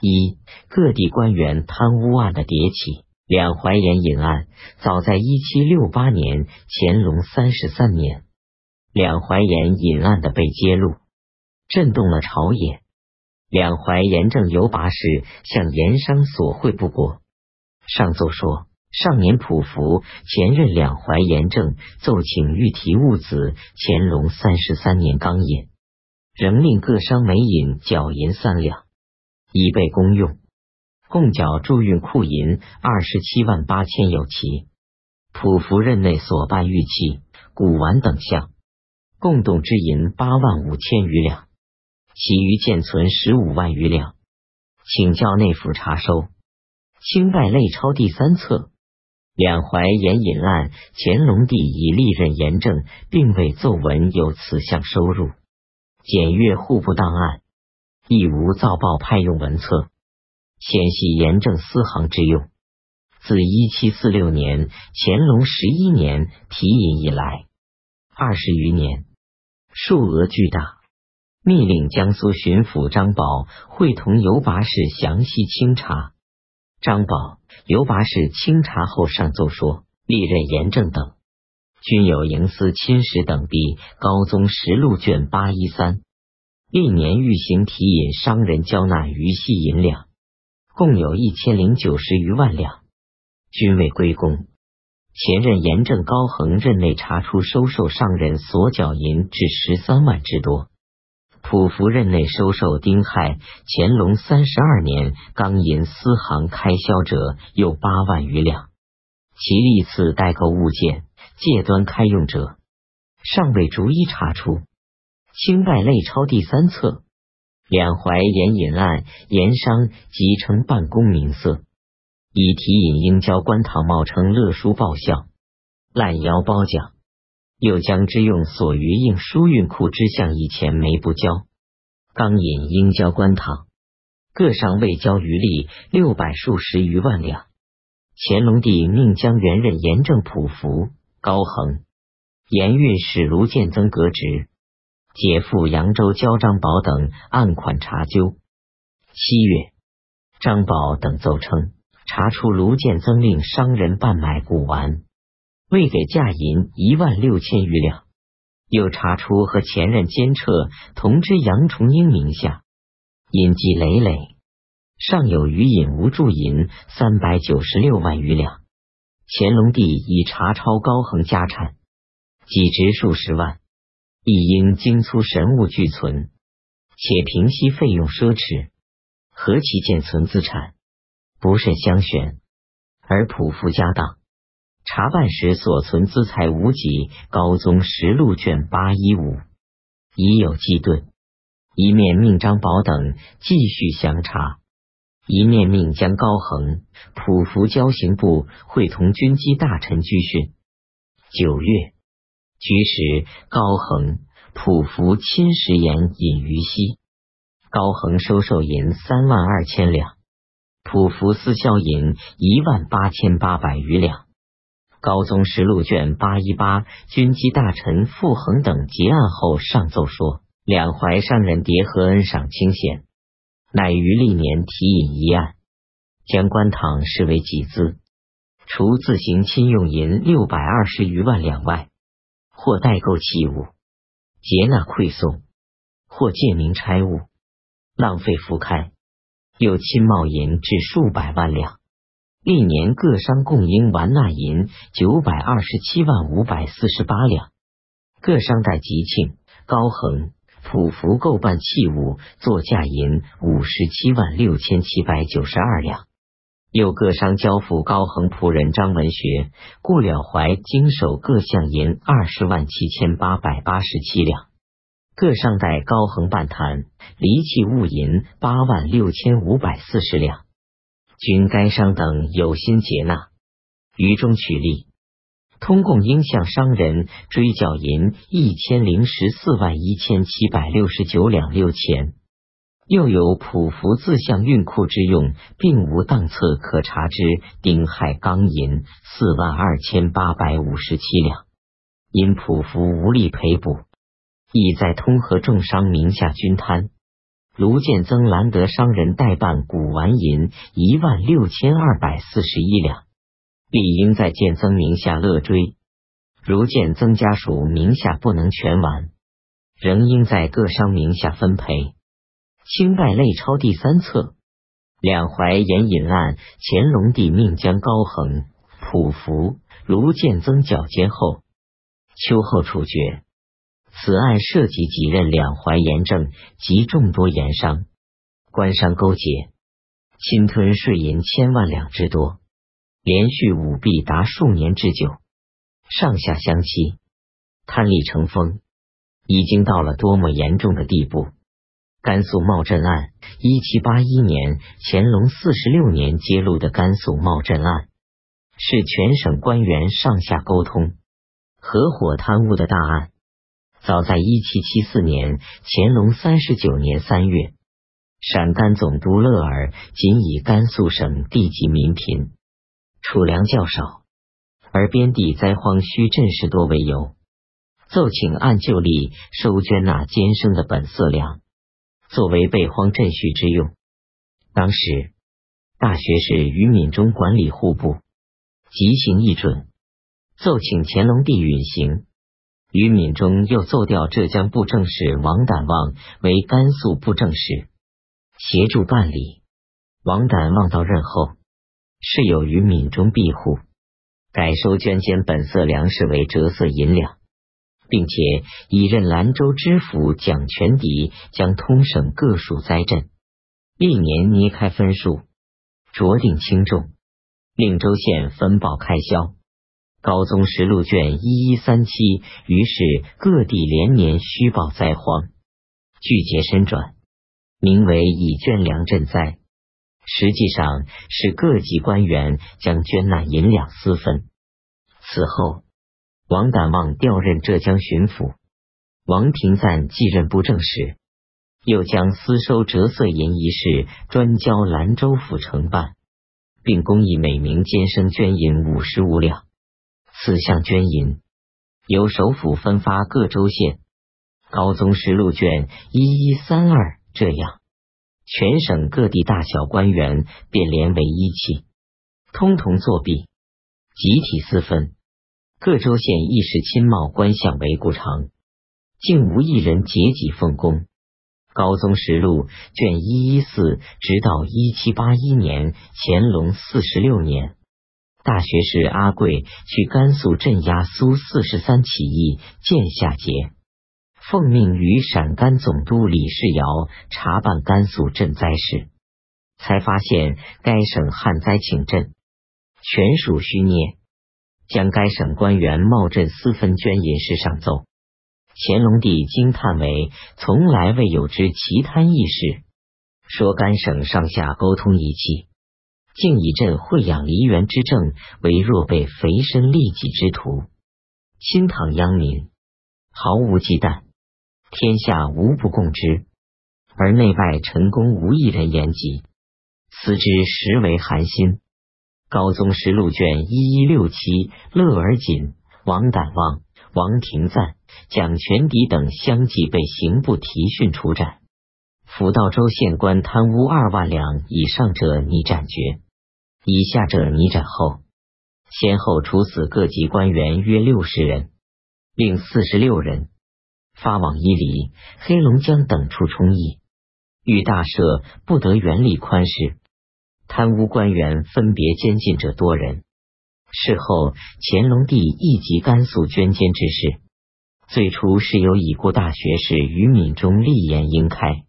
一、各地官员贪污案的迭起。两淮盐引案早在一七六八年，乾隆三十三年，两淮盐引案的被揭露，震动了朝野。两淮盐政游把使向盐商索贿不果，上奏说。上年普福前任两淮盐政，奏请御提物子乾隆三十三年刚引，仍令各商每引缴银三两，以备公用。共缴驻运库银二十七万八千有奇。普福任内所办玉器、古玩等项，共动之银八万五千余两，其余建存十五万余两，请教内府查收。清代类钞第三册。两淮盐引案，乾隆帝已历任盐政，并未奏闻有此项收入。检阅户部档案，亦无造报派用文册，显系严正私行之用。自一七四六年乾隆十一年提引以来，二十余年，数额巨大。密令江苏巡抚张宝会同游把使详细清查。张宝、尤把使清查后上奏说，历任严正等均有营私侵蚀等弊。高宗实录卷八一三，历年御行提引商人交纳余系银两，共有一千零九十余万两，均未归公。前任严正高恒任内查出收受上人所缴银至十三万之多。普福任内收受丁亥乾隆三十二年钢银私行开销者有八万余两，其历次代购物件借端开用者尚未逐一查出。清代类钞第三册，两淮盐引案，盐商即称办公名色，以提引应交官堂冒称乐书报效，滥邀褒奖。又将之用所余应输运库之项以前没不交，刚引应交官堂，各上未交余力六百数十余万两。乾隆帝命将原任盐政普福、高恒、盐运使卢建增革职，解赴扬州交张宝等案款查究。七月，张宝等奏称，查出卢建增令商人贩买古玩。未给价银一万六千余两，又查出和前任监彻同知杨崇英名下隐迹累累，尚有余隐无铸银三百九十六万余两。乾隆帝已查抄高恒家产，几值数十万，亦应精粗神物俱存，且平息费用奢侈，何其见存资产不甚相悬，而普福家当。查办时所存资财无几，高宗实录卷八一五已有记顿。一面命张宝等继续详查，一面命将高恒、普福交刑部会同军机大臣拘训。九月，居时高恒、普福亲食盐饮于西，高恒收受银三万二千两，普福私销银一万八千八百余两。高宗实录卷八一八，军机大臣傅恒等结案后上奏说，两淮商人叠和恩赏清闲，乃于历年提引一案，将官堂视为己资，除自行亲用银六百二十余万两外，或代购器物，劫纳馈送，或借名差物，浪费浮开，又亲冒银至数百万两。历年各商共应完纳银九百二十七万五百四十八两，各商代吉庆、高恒、普福购办器物作价银五十七万六千七百九十二两，又各商交付高恒仆人张文学、顾了怀经手各项银二十万七千八百八十七两，各商代高恒办坛离器物银八万六千五百四十两。均该商等有心接纳，于中取利，通共应向商人追缴银一千零十四万一千七百六十九两六钱，又有普福自向运库之用，并无档册可查之。丁亥钢银四万二千八百五十七两，因普福无力赔补，已在通和重商名下均摊。卢建增兰德商人代办古玩银一万六千二百四十一两，理应在建增名下勒追。如建增家属名下不能全完，仍应在各商名下分赔。清代类钞第三册，两淮盐引案，乾隆帝命将高恒、普福、卢建增剿监后，秋后处决。此案涉及几任两淮盐政及众多盐商、官商勾结，侵吞税银千万两之多，连续舞弊达数年之久，上下相欺，贪利成风，已经到了多么严重的地步！甘肃茂镇案，一七八一年乾隆四十六年揭露的甘肃茂镇案，是全省官员上下沟通、合伙贪污的大案。早在一七七四年，乾隆三十九年三月，陕甘总督勒尔仅以甘肃省地级民贫、储粮较少，而边地灾荒需赈事多为由，奏请按旧例收捐纳监生的本色粮，作为备荒赈恤之用。当时大学士于敏中管理户部，即行一准，奏请乾隆帝允行。于敏中又奏调浙江布政使王胆望为甘肃布政使，协助办理。王胆望到任后，是有于敏中庇护，改收捐监本色粮食为折色银两，并且已任兰州知府蒋全迪将通省各属灾镇，历年捏开分数，酌定轻重，令州县分报开销。高宗实录卷一一三七，于是各地连年虚报灾荒，聚节深转，名为以捐粮赈灾，实际上是各级官员将捐纳银两私分。此后，王胆望调任浙江巡抚，王廷赞继任布政使，又将私收折色银一事专交兰州府承办，并公益每名监生捐银五十五两。此项捐银。由首府分发各州县。高宗实录卷一一三二这样，全省各地大小官员便连为一气，通同作弊，集体私分。各州县亦是亲冒官相为故常，竟无一人节己奉公。高宗实录卷一一四，直到一七八一年乾隆四十六年。大学士阿贵去甘肃镇压苏四十三起义，见夏节，奉命与陕甘总督李世尧查办甘肃赈灾事，才发现该省旱灾请赈全属虚捏，将该省官员冒赈私分捐银事上奏。乾隆帝惊叹为从来未有之奇贪异事，说甘省上下沟通一气。竟以朕惠养梨园之政为若被肥身利己之徒，亲唐殃民，毫无忌惮，天下无不共之，而内外臣工无一人言及，此之实为寒心。高宗实录卷一一六七，乐而锦、王胆望、王廷赞、蒋全迪等相继被刑部提讯处斩，辅道州县官贪污二万两以上者拟斩决。以下者拟斩后，先后处死各级官员约六十人，另四十六人发往伊犁、黑龙江等处充役。欲大赦不得原力宽释，贪污官员分别监禁者多人。事后，乾隆帝一及甘肃捐监之事，最初是由已故大学士于敏中立言应开，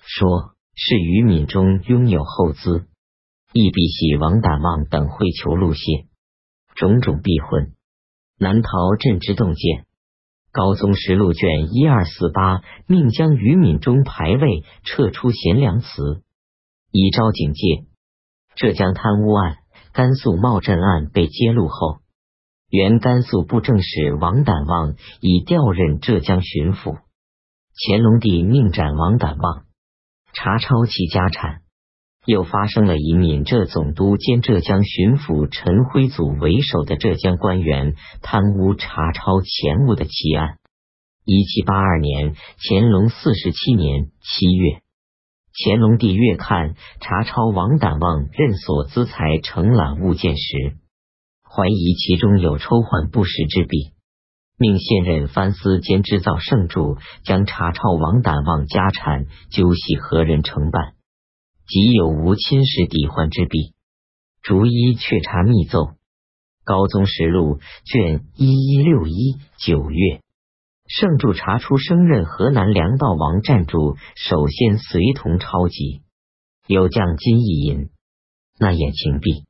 说是于敏中拥有厚资。亦必系王胆望等会求路线，种种避混，难逃朕之洞见。高宗实录卷一二四八，命将于敏中牌位撤出贤良祠，以昭警戒。浙江贪污案、甘肃茂镇案被揭露后，原甘肃布政使王胆望已调任浙江巡抚。乾隆帝命斩王胆望，查抄其家产。又发生了以闽浙总督兼浙江巡抚陈辉祖为首的浙江官员贪污查抄钱物的奇案。一七八二年，乾隆四十七年七月，乾隆帝阅看查抄王胆望任所资财承揽物件时，怀疑其中有抽换不实之弊，命现任藩司兼制造圣主将查抄王胆望家产究系何人承办，即有无侵蚀抵换之弊，逐一确查密奏。《高宗实录》卷一一六一九月。圣主查出升任河南粮道王占主，首先随同抄集，有将金义银，那眼情币。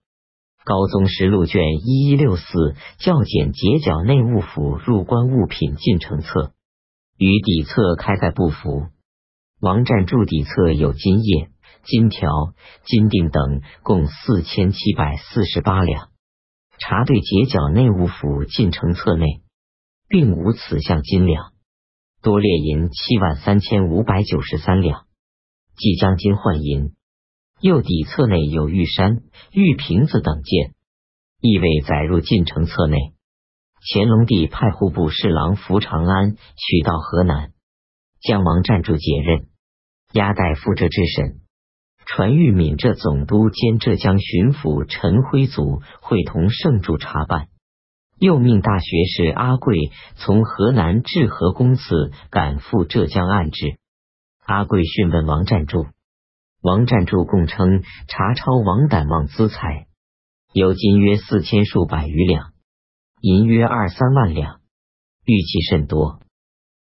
高宗实录卷一一六四校检结缴内务府入关物品进程册，与底册开盖不符。王占柱底册有金叶、金条、金锭等，共四千七百四十八两。查对结缴内务府进程册内。并无此项金两，多列银七万三千五百九十三两，即将金换银。右底册内有玉山、玉瓶子等件，亦未载入进城册内。乾隆帝派户部侍郎福长安取到河南，将王占住解任，押代赴浙治审。传谕闽浙总督兼浙江巡抚陈辉祖会同圣主查办。又命大学士阿贵从河南治河公祠赶赴浙江案治。阿贵讯问王占柱，王占柱供称查抄王胆旺资财，有金约四千数百余两，银约二三万两，玉器甚多。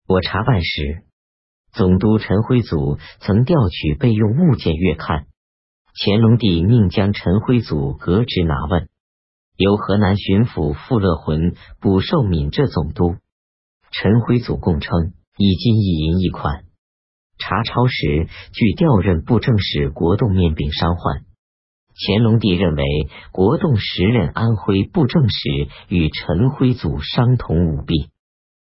我查办时，总督陈辉祖曾调取备用物件阅看，乾隆帝命将陈辉祖革职拿问。由河南巡抚傅乐浑补授闽浙总督，陈辉祖供称以金一银一款。查抄时据调任布政使国栋面禀伤患。乾隆帝认为国栋时任安徽布政使，与陈辉祖相同舞弊，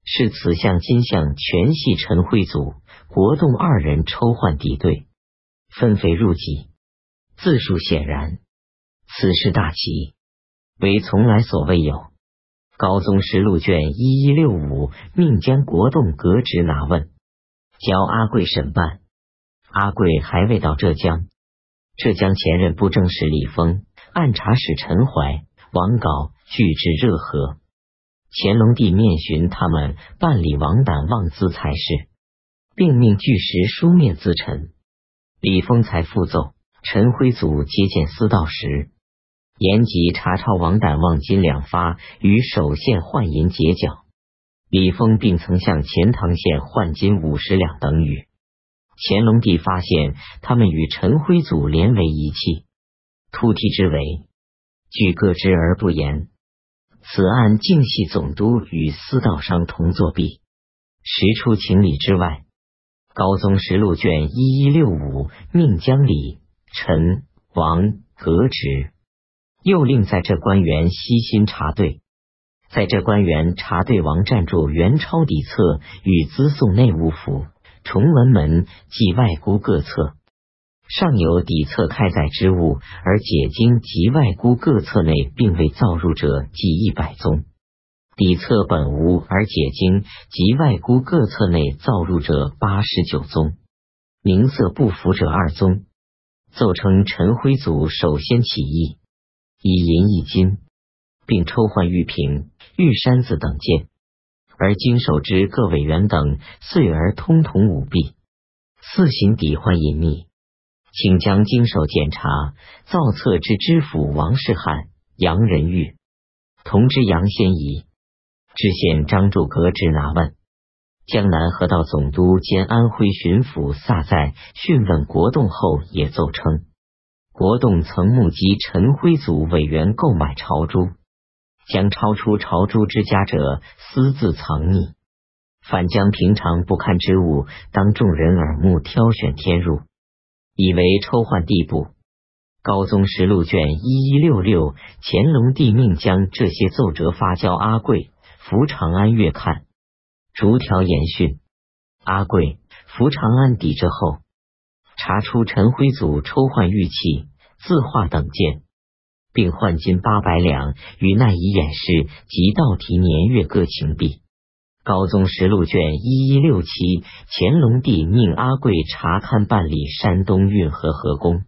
是此项金项全系陈辉祖、国栋二人抽换抵对，分肥入己。自述显然，此事大奇。为从来所未有。高宗实录卷一一六五命将国栋革职拿问，交阿贵审办。阿贵还未到浙江，浙江前任布政使李丰、按察使陈怀、王镐俱至热河。乾隆帝面询他们办理王胆妄资财事，并命据实书面自陈。李丰才复奏，陈辉祖接见司道时。延吉查抄王胆望金两发，与首县换银结缴。李丰并曾向钱塘县换金五十两等语。乾隆帝发现他们与陈辉祖连为一气，突提之为，据各知而不言。此案竟系总督与司道商同作弊，实出情理之外。高宗实录卷一一六五命将李、陈、王革职。又令在这官员悉心查对，在这官员查对王占柱原钞底册与资送内务府崇文门及外孤各册，尚有底册开载之物，而解经及外孤各册内并未造入者计一百宗，底册本无而解经及外孤各册内造入者八十九宗，名色不符者二宗，奏称陈辉祖首先起义。以银一金，并抽换玉瓶、玉山子等件，而经手之各委员等遂而通同舞弊，四行抵换隐秘，请将经手检查造册之知府王世汉、杨仁玉，同知杨先仪，知县张柱革职拿问。江南河道总督兼安徽巡抚萨在讯问国栋后，也奏称。国栋曾目击陈辉祖委员购买朝珠，将超出朝珠之家者私自藏匿，反将平常不堪之物当众人耳目挑选添入，以为抽换地步。高宗实录卷一一六六，乾隆帝命将这些奏折发交阿贵、福长安阅看，逐条严讯。阿贵、福长安抵制后。查出陈辉祖抽换玉器、字画等件，并换金八百两，与那以掩饰及道题年月各情币。高宗实录卷一一六七，乾隆帝命阿贵查勘办理山东运河河工，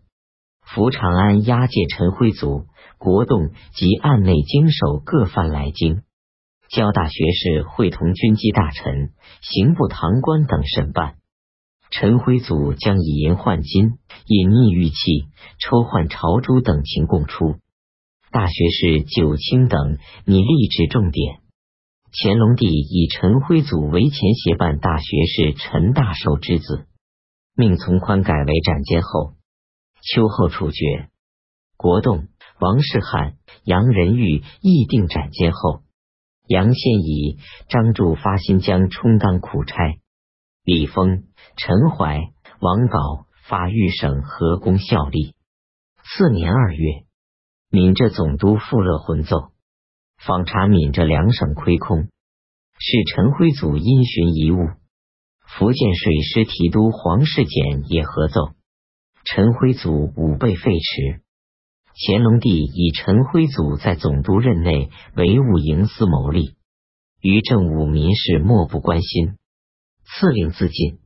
福长安押解陈辉祖、国栋及案内经手各犯来京，交大学士会同军机大臣、刑部堂官等审办。陈辉祖将以银换金、隐匿玉器、抽换朝珠等情供出。大学士九卿等拟立旨重点。乾隆帝以陈辉祖为前协办大学士陈大寿之子，命从宽改为斩监后，秋后处决。国栋、王世汉、杨仁玉议定斩监后，杨宪仪、张柱发新疆充当苦差。李丰、陈怀、王杲发豫省河工效力。次年二月，闽浙总督傅乐浑奏。访查闽浙两省亏空，是陈辉祖因循遗物。福建水师提督黄世简也合奏，陈辉祖武备废弛。乾隆帝以陈辉祖在总督任内唯务营私谋利，于政务民事漠不关心，赐令自尽。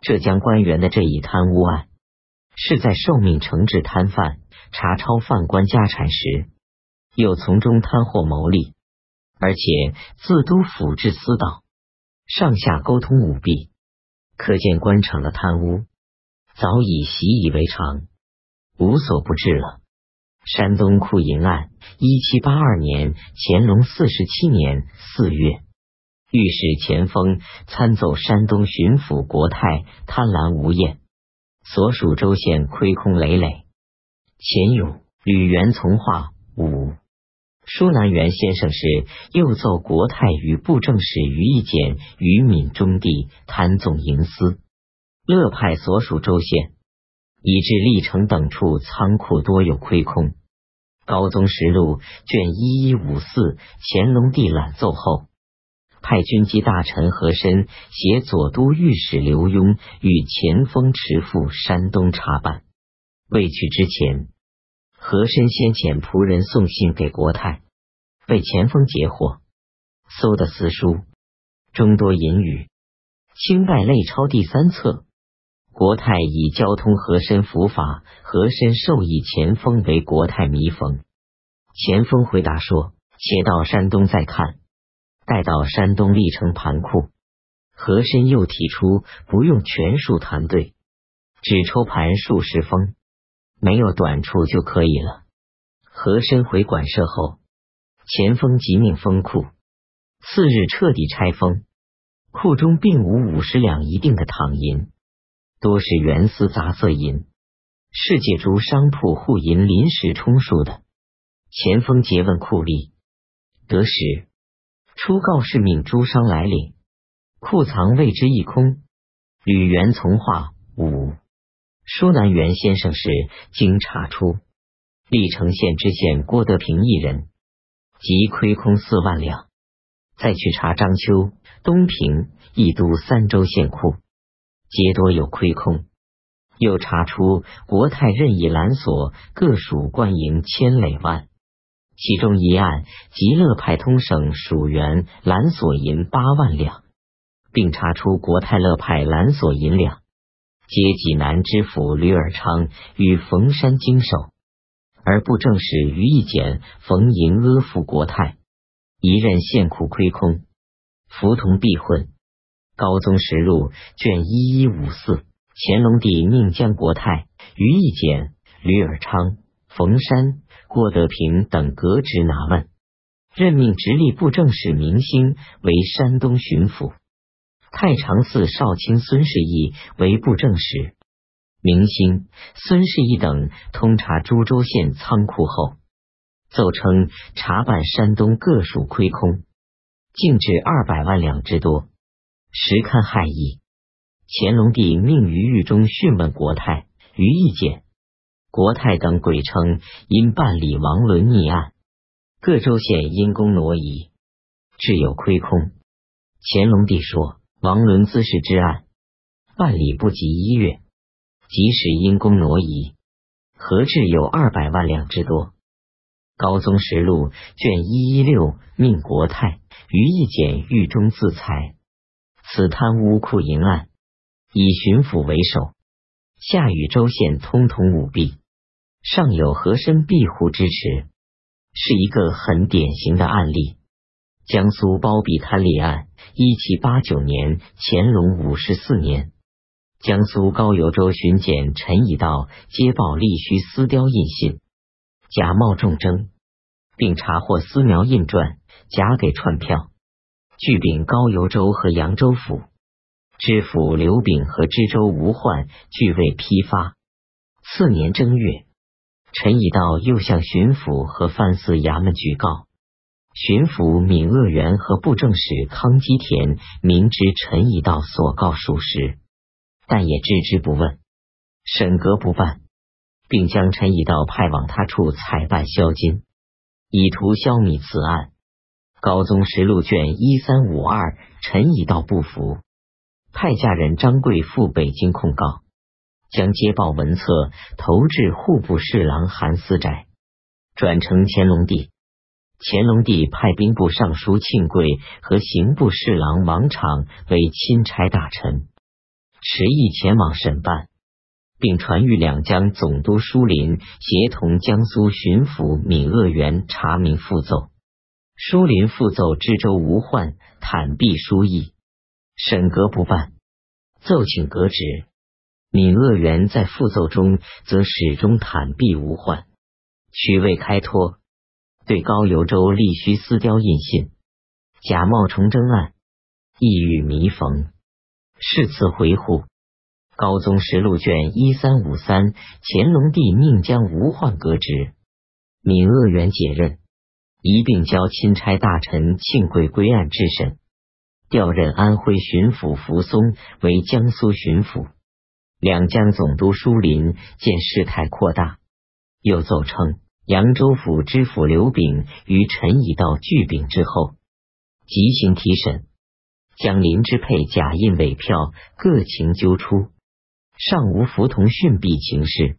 浙江官员的这一贪污案，是在受命惩治贪犯、查抄犯官家产时。又从中贪获牟利，而且自都府治私道，上下沟通舞弊，可见官场的贪污早已习以为常，无所不至了。山东库银案，一七八二年乾隆四十七年四月，御史钱锋参奏山东巡抚国泰贪婪无厌，所属州县亏空累累。钱勇、吕元从化五。舒南元先生是又奏国泰与布政使于义简于敏中地贪纵营私，乐派所属州县以致历城等处仓库多有亏空。高宗实录卷一一五四，乾隆帝览奏后，派军机大臣和珅携左都御史刘墉与前锋持赴山东查办。未去之前。和珅先遣仆人送信给国泰，被前锋截获，搜的私书众多隐语。清代类钞第三册，国泰以交通和珅伏法，和珅授意前锋为国泰弥封。前锋回答说：“且到山东再看。”待到山东历城盘库，和珅又提出不用全数团队，只抽盘数十封。没有短处就可以了。和珅回馆舍后，钱锋即命封库，次日彻底拆封，库中并无五十两一定的躺银，多是原丝杂色银，是借诸商铺户银临时充数的。钱锋诘问库吏，得时初告示命诸商来领，库藏未知一空。吕元从化五。舒南元先生是经查出，历城县知县郭德平一人，即亏空四万两。再去查章丘、东平、义都三州县库，皆多有亏空。又查出国泰任意拦索各属官营千累万，其中一案极乐派通省属员蓝索银八万两，并查出国泰乐派蓝索银两。皆济南知府吕尔昌与冯山经手，而不正使于义简、冯银阿附国泰，一任县库亏空，服同避混。高宗实录卷一一五四，乾隆帝命将国泰、于义简、吕尔昌、冯山、郭德平等革职拿问，任命直隶布政使明星为山东巡抚。太常寺少卿孙世义为布政使，明星。孙世义等通查株洲县仓库后，奏称查办山东各属亏空，净至二百万两之多，实堪骇意。乾隆帝命于狱中讯问国泰、于意见、国泰等鬼称因办理王伦逆案，各州县因公挪移，致有亏空。乾隆帝说。王伦滋事之案办理不及一月，即使因公挪移，何至有二百万两之多？高宗实录卷一一六命国泰于一简狱中自裁，此贪污酷淫案，以巡抚为首，下与州县通通舞弊，上有和珅庇护支持，是一个很典型的案例。江苏包庇贪吏案，一七八九年，乾隆五十四年，江苏高邮州巡检陈以道接报隶须私雕印信，假冒重征，并查获私描印传，假给串票，据禀高邮州和扬州府，知府刘炳和知州吴焕俱未批发。次年正月，陈以道又向巡抚和藩司衙门举告。巡抚闵鄂元和布政使康基田明知陈以道所告属实，但也置之不问，审革不办，并将陈以道派往他处采办销金，以图消弭此案。高宗实录卷一三五二，陈以道不服，派下人张贵赴北京控告，将接报文册投至户部侍郎韩思斋，转呈乾隆帝。乾隆帝派兵部尚书庆贵和刑部侍郎王昶为钦差大臣，持意前往审办，并传谕两江总督舒林协同江苏巡抚闵鄂元查明复奏。舒林复奏知州吴焕坦避书意，审革不办，奏请革职。闵鄂元在复奏中则始终坦毕无患，取未开脱。对高邮州立须私雕印信，假冒崇祯案，意欲弥缝，是次回护。高宗实录卷一三五三，乾隆帝命将吴焕革职，闵鄂元解任，一并交钦差大臣庆贵归案质审，调任安徽巡抚扶松为江苏巡抚。两江总督舒林见事态扩大，又奏称。扬州府知府刘炳于陈以道拒禀之后，即行提审，将林之配假印伪票各情揪出，尚无服同训弊情事，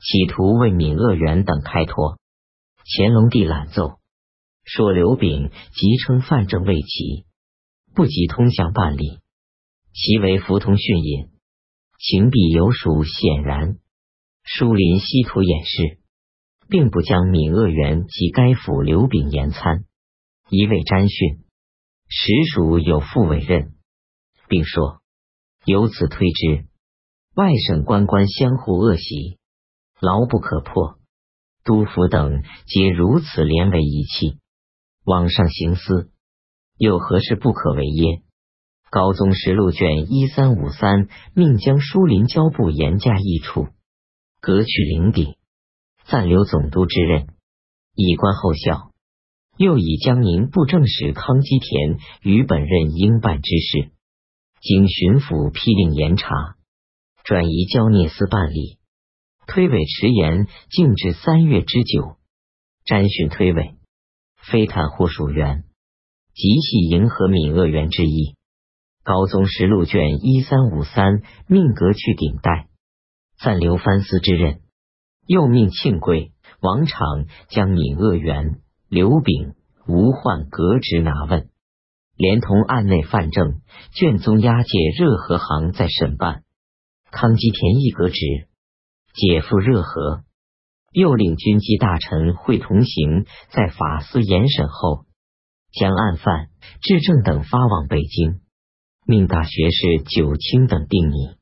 企图为闵鄂元等开脱。乾隆帝览奏，说刘炳即称范正未起，不及通向办理，其为服同训引，情弊有属显然。疏林稀图掩饰。并不将闵鄂元及该府刘炳言参，一味詹训，实属有负委任，并说由此推之，外省官官相互恶习，牢不可破。督府等皆如此连为一气，往上行思，又何事不可为耶？高宗实录卷一三五三，命将疏林交部严加议处，革去领鼎。暂留总督之任，以观后效。又以江宁布政使康基田与本任应办之事，经巡抚批令严查，转移交聂司办理。推诿迟延，竟至三月之久。詹询推诿，非袒护属员，极系迎合闵鄂元之意。高宗实录卷一三五三，命革去顶戴，暂留藩司之任。又命庆贵、王昶将闵鄂元、刘炳、吴焕革职拿问，连同案内范正、卷宗押解热河行在审办。康基田亦革职，解赴热河。又令军机大臣会同行，在法司严审后，将案犯、质证等发往北京，命大学士九卿等定拟。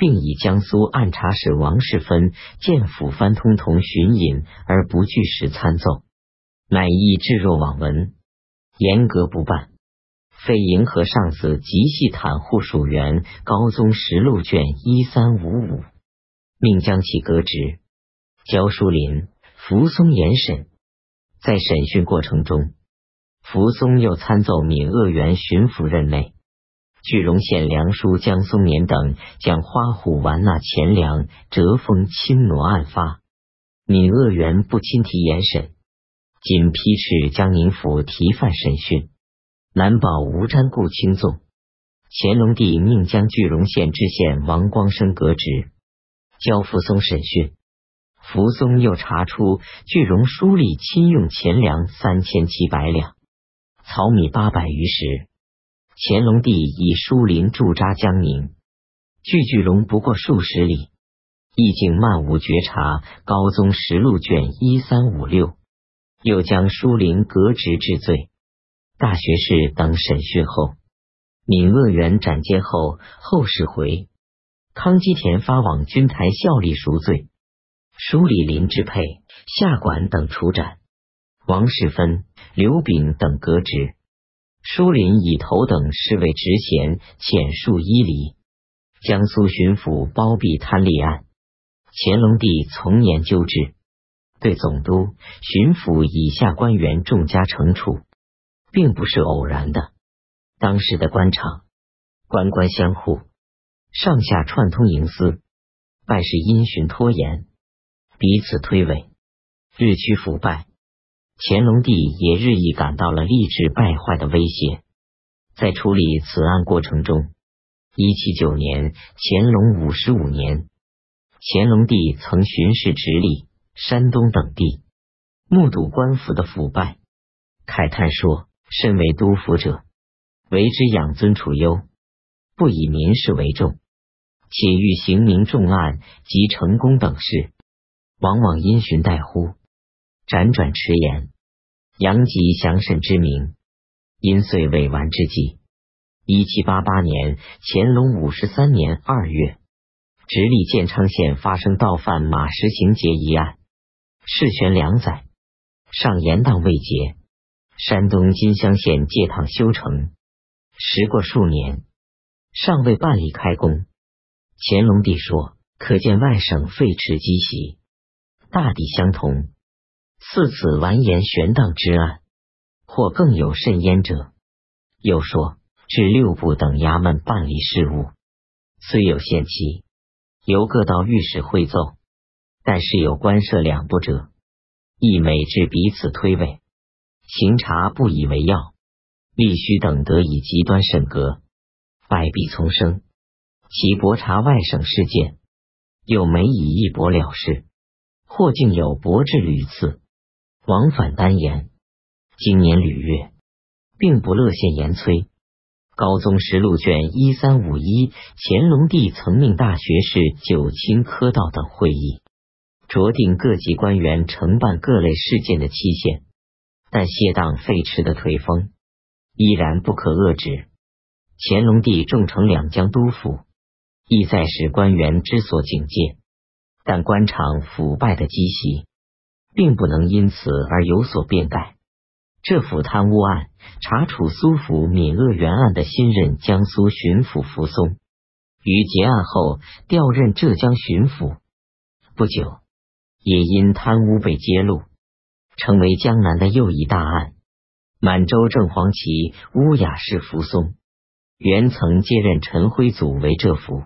并以江苏按察使王世芬见府藩通同巡隐而不据实参奏，乃亦置若罔闻，严格不办，非迎合上司极系袒护属员。高宗实录卷一三五五，命将其革职。焦书林、扶松严审，在审讯过程中，扶松又参奏闽鄂元巡抚任内。句容县梁书江松年等将花虎完纳钱粮折封侵挪案发，闵鄂元不亲提严审，仅批示江宁府提犯审讯，难保无瞻故轻纵。乾隆帝命将句容县知县王光生革职，交扶松审讯。扶松又查出巨荣书吏亲用钱粮三千七百两，草米八百余石。乾隆帝以书林驻扎江宁，距巨荣不过数十里，意境漫无觉察。高宗实录卷一三五六，又将书林革职治罪。大学士等审讯后，闽鄂元斩监后，后事回康基田发往军台效力赎罪。书里林之配下管等处斩，王世芬、刘炳等革职。舒林以头等侍卫职衔遣戍伊犁，江苏巡抚包庇贪吏案，乾隆帝从严纠治，对总督、巡抚以下官员重加惩处，并不是偶然的。当时的官场，官官相护，上下串通营私，办事因循拖延，彼此推诿，日趋腐败。乾隆帝也日益感到了吏治败坏的威胁，在处理此案过程中，一七九年，乾隆五十五年，乾隆帝曾巡视直隶、山东等地，目睹官府的腐败，慨叹说：“身为督府者，为之养尊处优，不以民事为重，且欲行明重案及成功等事，往往因循怠忽。”辗转迟延，杨吉详慎之名，因遂未完之际。一七八八年，乾隆五十三年二月，直隶建昌县发生盗犯马石行劫一案，事悬两载，上严当未结。山东金乡县借塘修成，时过数年，尚未办理开工。乾隆帝说：“可见外省废弛积习，大抵相同。”似此完颜玄荡之案，或更有甚焉者。又说，至六部等衙门办理事务，虽有限期，由各道御史会奏，但是有官设两部者，亦每至彼此推诿，行察不以为要，必须等得以极端审格，败弊丛生。其博察外省事件，又每以一博了事，或竟有博至屡次。往返单言，今年履月，并不乐献言催。高宗实录卷一三五一，乾隆帝曾命大学士九卿科道等会议，酌定各级官员承办各类事件的期限，但谢当废弛的颓风依然不可遏制。乾隆帝重惩两江督府，意在使官员之所警戒，但官场腐败的积习。并不能因此而有所变改。这府贪污案查处苏府闽鄂原案的新任江苏巡抚扶松，于结案后调任浙江巡抚，不久也因贪污被揭露，成为江南的又一大案。满洲正黄旗乌雅氏扶松，原曾接任陈辉祖为浙府，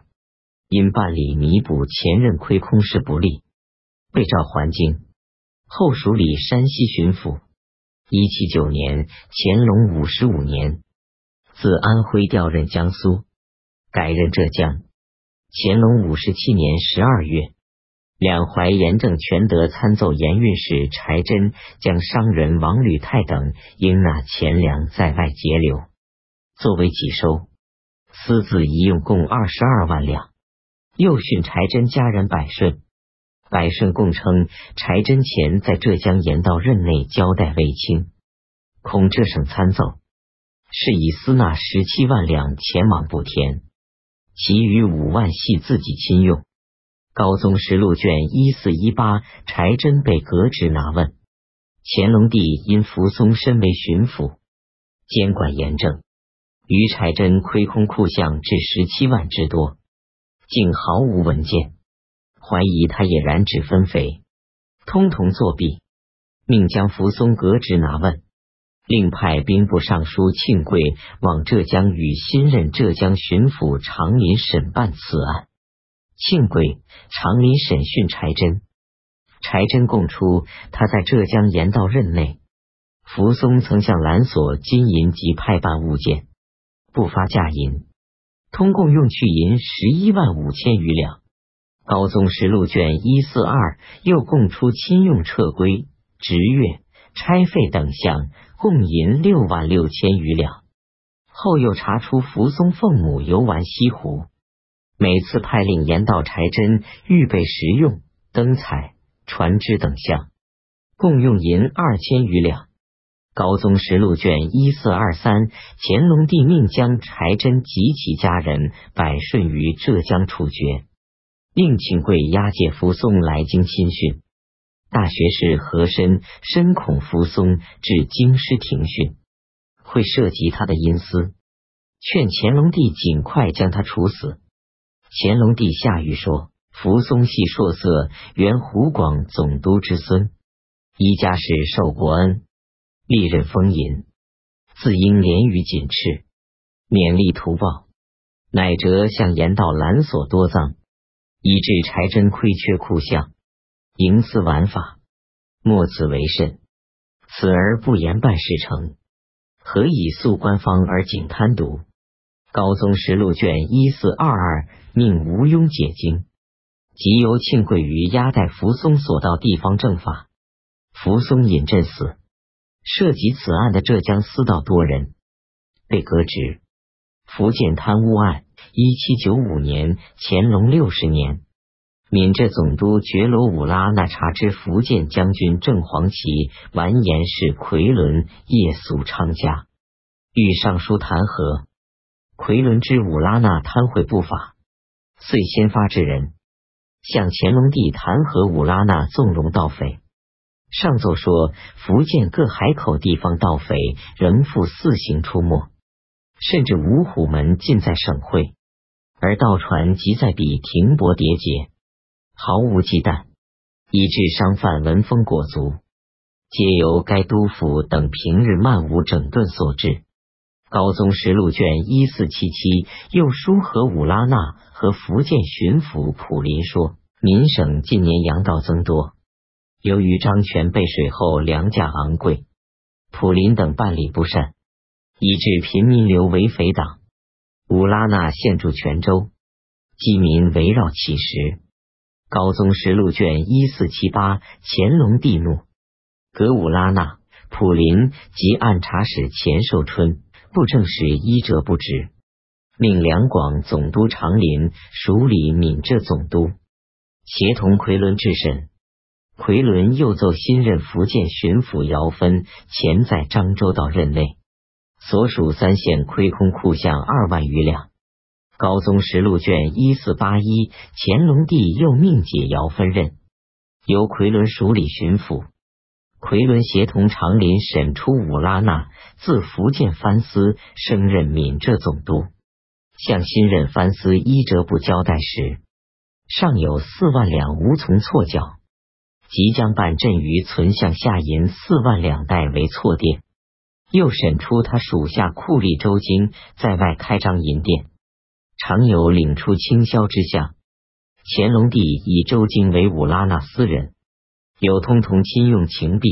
因办理弥补前任亏空事不力，被召还京。后署理山西巡抚。一七九年，乾隆五十五年，自安徽调任江苏，改任浙江。乾隆五十七年十二月，两淮盐政全德参奏盐运使柴真将商人王履泰等应纳钱粮在外节流，作为己收，私自一用共二十二万两。又训柴真家人百顺。百顺共称柴真前在浙江盐道任内交代未清，恐浙省参奏，是以私纳十七万两前往补田，其余五万系自己亲用。高宗实录卷一四一八，柴真被革职拿问，乾隆帝因扶松身为巡抚，监管严正，于柴真亏空库项至十七万之多，竟毫无文件。怀疑他也染指分肥，通同作弊，命将扶松革职拿问，另派兵部尚书庆贵往浙江与新任浙江巡抚长林审办此案。庆贵、长林审讯柴真，柴真供出他在浙江盐道任内，扶松曾向蓝所金银及派办物件，不发价银，通共用去银十一万五千余两。高宗实录卷一四二又供出亲用撤归、职月、差费等项，共银六万六千余两。后又查出扶松奉母游玩西湖，每次派令盐道柴针预备食用、灯彩、船只等项，共用银二千余两。高宗实录卷一四二三，乾隆帝命将柴真及其家人百顺于浙江处决，令请贵押解扶松来京亲训。大学士和珅深恐扶松至京师庭训，会涉及他的阴私，劝乾隆帝尽快将他处死。乾隆帝下谕说：“扶松系硕色，原湖广总督之孙，一家是受国恩。”历任封银，自应连于锦赤，勉力图报，乃折向言道拦索多赃，以致柴真亏缺酷相，营私玩法，莫此为甚。此而不言办事成，何以诉官方而仅贪渎？高宗实录卷一四二二，命吴庸解经，即由庆贵于押带扶松所到地方政法，扶松引阵死。涉及此案的浙江司道多人被革职。福建贪污案，一七九五年，乾隆六十年，闽浙总督觉罗武拉那察知福建将军郑黄旗完颜氏奎伦夜宿昌家，欲上书弹劾。奎伦知武拉那贪贿不法，遂先发制人，向乾隆帝弹劾武拉那纵容盗匪。上奏说，福建各海口地方盗匪仍复四行出没，甚至五虎门尽在省会，而盗船即在彼停泊叠结，毫无忌惮，以致商贩闻风裹足，皆由该督府等平日漫无整顿所致。高宗实录卷一四七七又书和武拉纳和福建巡抚普林说，民省近年洋盗增多。由于张权被水后粮价昂贵，普林等办理不善，以致平民流为匪党。乌拉那现驻泉州，饥民围绕乞食。高宗实录卷一四七八，乾隆帝怒，革乌拉那、普林及按察使钱寿春、布政使伊哲不职，命两广总督长林署理闽浙总督，协同奎伦治审。奎伦又奏新任福建巡抚姚芬前在漳州道任内，所属三县亏空库项二万余两。高宗实录卷一四八一，乾隆帝又命解姚分任，由奎伦署理巡抚。奎伦协同长林审出武拉那，自福建藩司升任闽浙总督，向新任藩司伊哲部交代时，尚有四万两无从错缴。即将办镇于存项下银四万两代为错垫，又审出他属下库吏周京在外开张银店，常有领出倾销之象。乾隆帝以周京为武拉那私人，有通同亲用情币，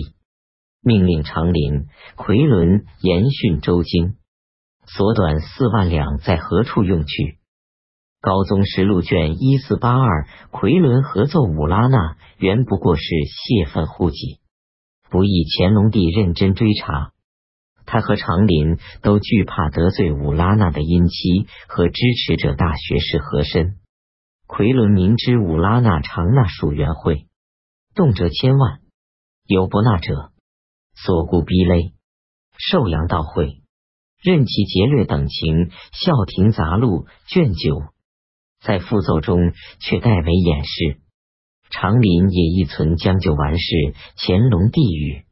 命令长林、奎伦严训周京，所短四万两在何处用去？高宗实录卷一四八二，奎伦合奏武拉那，原不过是泄愤护己，不意乾隆帝认真追查，他和长林都惧怕得罪武拉那的姻妻和支持者大学士和珅。奎伦明知武拉那常纳属元会，动辄千万，有不纳者，所故逼勒，受阳道会，任其劫掠等情，《孝廷杂录》卷九。在复奏中却代为掩饰。长林也亦存将就完事。乾隆帝谕，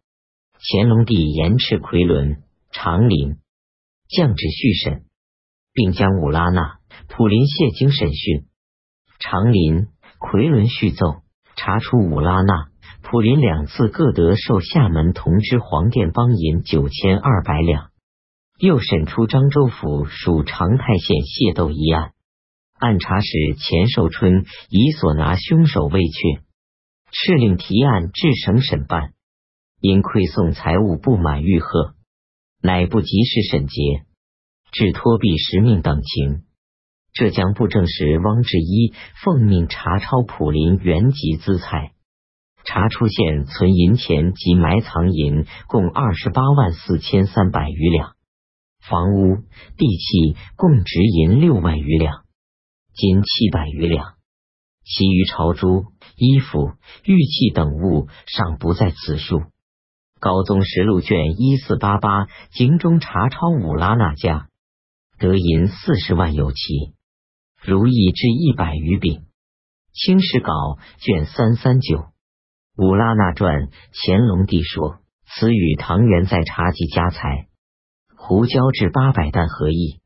乾隆帝严斥奎伦、长林，降旨续审，并将武拉那、普林谢经审讯。长林、奎伦续奏，查出武拉那、普林两次各得受厦门同知黄殿邦银九千二百两。又审出漳州府属长泰县械斗一案。按察使钱寿春已所拿凶手未确，敕令提案至省审办，因馈送财物不满欲贺，乃不及时审结，致托毙实命等情。浙江布政使汪志一奉命查抄普林原籍资财，查出现存银钱及埋藏银共二十八万四千三百余两，房屋地契共值银六万余两，金七百余两，其余朝珠、衣服、玉器等物尚不在此数。高宗实录卷一四八八京中查抄五拉那家，得银四十万有奇，如意至一百余柄。清史稿卷三三九五拉那传，乾隆帝说：“此与唐元在查及家财，胡椒至八百担何意？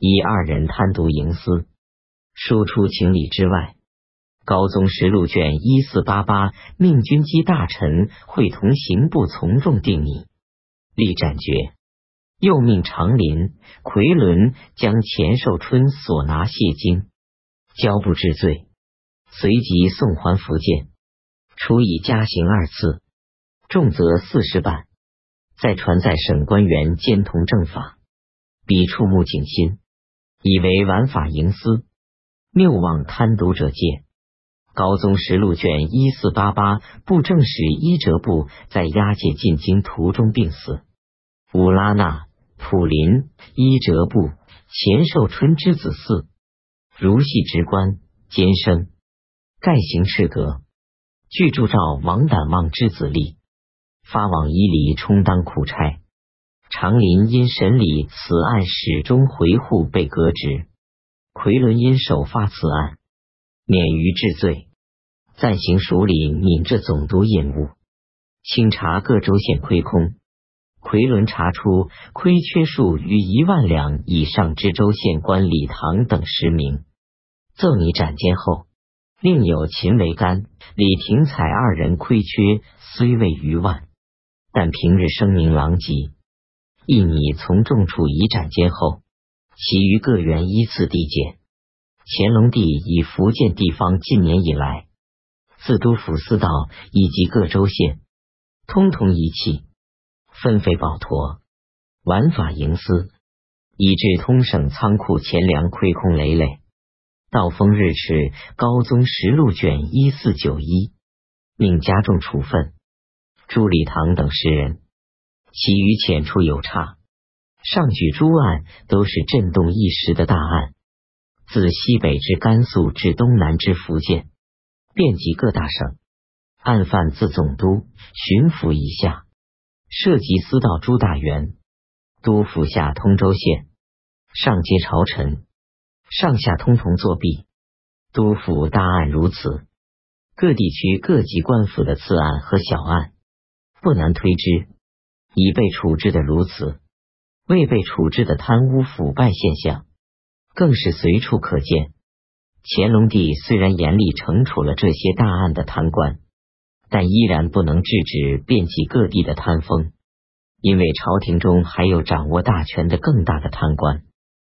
以二人贪渎营私，输出情理之外。”高宗实录卷一四八八，命军机大臣会同刑部从重定拟，立斩决。又命长林、奎伦将钱寿春所拿谢金。交部治罪，随即送还福建，处以加刑二次，重则四十板。再传在省官员兼同正法，彼触目警心，以为玩法营私，谬妄贪渎者戒。高宗实录卷一四八八，布政使伊哲部在押解进京途中病死。乌拉那、普林、伊哲部、钱寿春之子嗣，如系职官，监生，盖行斥革。据铸照王胆望之子立，发往伊犁充当苦差。长林因审理此案始终回护，被革职。奎伦因首发此案。免于治罪，暂行署理闽浙总督印务，清查各州县亏空。奎伦查出亏缺数逾一万两以上之州县官李唐等十名，奏拟斩监后，另有秦维干、李廷彩二人亏缺虽未逾万，但平日声名狼藉，亦拟从重处以斩监后，其余各员依次递减。乾隆帝以福建地方近年以来，自都府司道以及各州县，通通遗弃，分废宝陀，玩法营私，以致通省仓库钱粮亏空累累。道封日赤高宗实录卷一四九一，命加重处分朱礼堂等十人，其余浅出有差。上举诸案都是震动一时的大案。自西北至甘肃至东南至福建，遍及各大省，案犯自总督、巡抚以下，涉及司道诸大员，都府下通州县，上接朝臣，上下通同作弊。督府大案如此，各地区各级官府的次案和小案，不难推知，已被处置的如此，未被处置的贪污腐败现象。更是随处可见。乾隆帝虽然严厉惩处了这些大案的贪官，但依然不能制止遍及各地的贪风，因为朝廷中还有掌握大权的更大的贪官。